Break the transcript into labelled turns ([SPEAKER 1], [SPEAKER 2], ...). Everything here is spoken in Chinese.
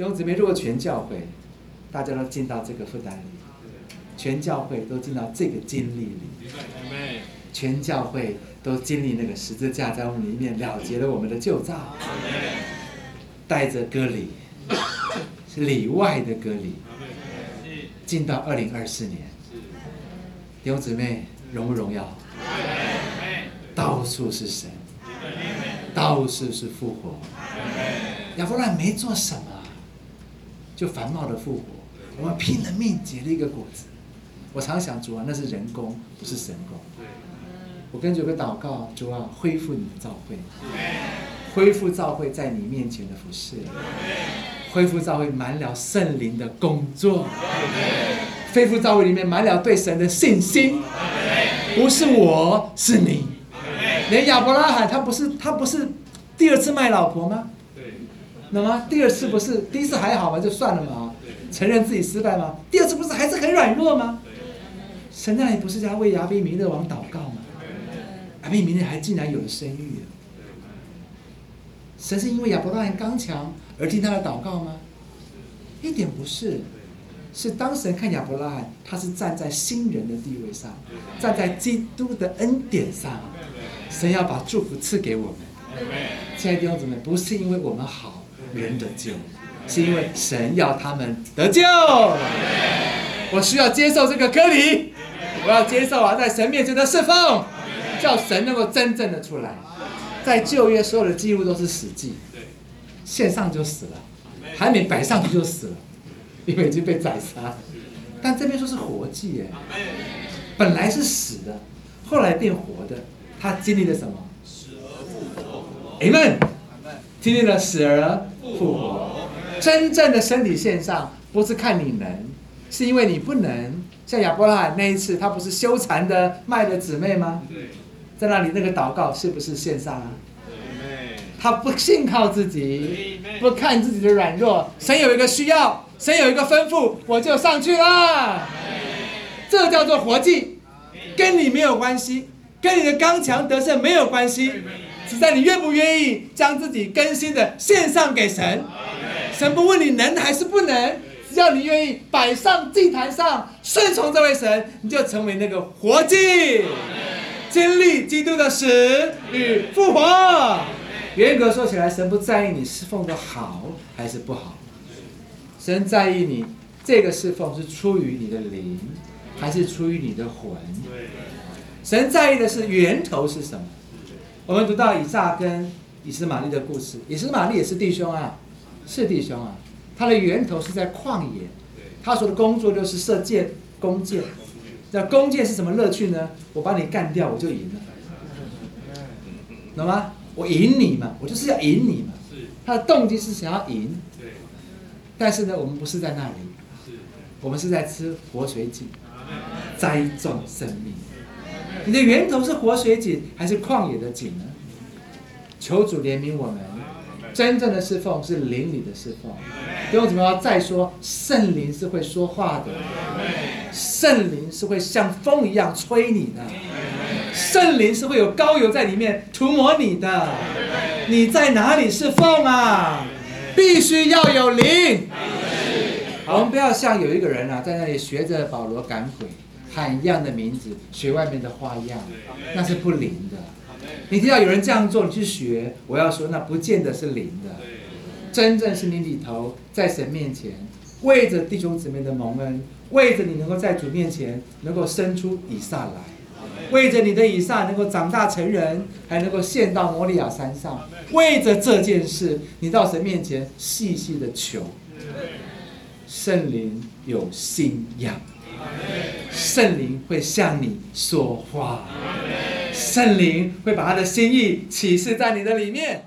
[SPEAKER 1] 弟兄姊妹，如果全教会大家都进到这个负担里，全教会都进到这个经历里，全教会都经历那个十字架在我们里面了结了我们的旧造，带着割礼，是里外的割礼，进到二零二四年，弟兄姊妹，荣不荣耀？到处是神，到处是复活。亚伯拉没做什么，就繁茂的复活。我们拼了命结了一个果子。我常想主啊，那是人工，不是神工。我跟主个祷告，主啊，恢复你的召会，恢复召会在你面前的服饰，恢复召会满了圣灵的工作，恢复召会里面满了对神的信心。不是我，是你。连亚伯拉罕他不是他不是第二次卖老婆吗？那么第二次不是第一次还好嘛？就算了嘛，承认自己失败吗？第二次不是还是很软弱吗？神那里不是在为亚比米勒王祷告吗？亚比米勒还竟然有了生育了。神是因为亚伯拉罕刚强而听他的祷告吗？一点不是，是当神看亚伯拉罕，他是站在新人的地位上，站在基督的恩典上，神要把祝福赐给我们。亲爱的弟兄姊妹，不是因为我们好人得救，是因为神要他们得救。我需要接受这个割礼，我要接受啊，在神面前的侍奉，叫神能够真正的出来。在旧约所有的记录都是死记，线上就死了，还没摆上去就死了，因为已经被宰杀。但这边说是活祭耶，本来是死的，后来变活的，他经历了什么死而复活？Amen，经历了死而复活，真正的身体线上不是看你能，是因为你不能。像亚伯拉罕那一次，他不是羞惭的卖了姊妹吗？在那里那个祷告是不是线上啊？他不信靠自己，不看自己的软弱，神有一个需要，神有一个吩咐，我就上去啦。这叫做活祭，跟你没有关系，跟你的刚强得胜没有关系。只在你愿不愿意将自己更新的献上给神，神不问你能还是不能，只要你愿意摆上祭坛上顺从这位神，你就成为那个活祭，经历基督的死与复活。严格说起来，神不在意你侍奉的好还是不好，神在意你这个侍奉是出于你的灵，还是出于你的魂。神在意的是源头是什么。我们读到以撒跟以斯玛利的故事，以斯玛利也是弟兄啊，是弟兄啊。他的源头是在旷野，他所的工作就是射箭、弓箭。那弓箭是什么乐趣呢？我把你干掉，我就赢了，懂吗？我赢你嘛，我就是要赢你嘛。他的动机是想要赢。但是呢，我们不是在那里，我们是在吃活水井，栽种生命。你的源头是活水井还是旷野的井呢？求主怜悯我们，真正的侍奉是灵里的侍奉。弟兄姊妹再说，圣灵是会说话的，圣灵是会像风一样吹你的，圣灵是会有膏油在里面涂抹你的。你在哪里侍奉啊？必须要有灵。我们不要像有一个人啊，在那里学着保罗赶鬼。喊一样的名字，学外面的花样，那是不灵的。你听到有人这样做，你去学，我要说，那不见得是灵的。真正是你里头在神面前，为着弟兄姊妹的蒙恩，为着你能够在主面前能够生出以撒来，为着你的以撒能够长大成人，还能够献到摩利亚山上，为着这件事，你到神面前细细的求，圣灵有信仰。圣灵会向你说话，圣灵会把他的心意启示在你的里面。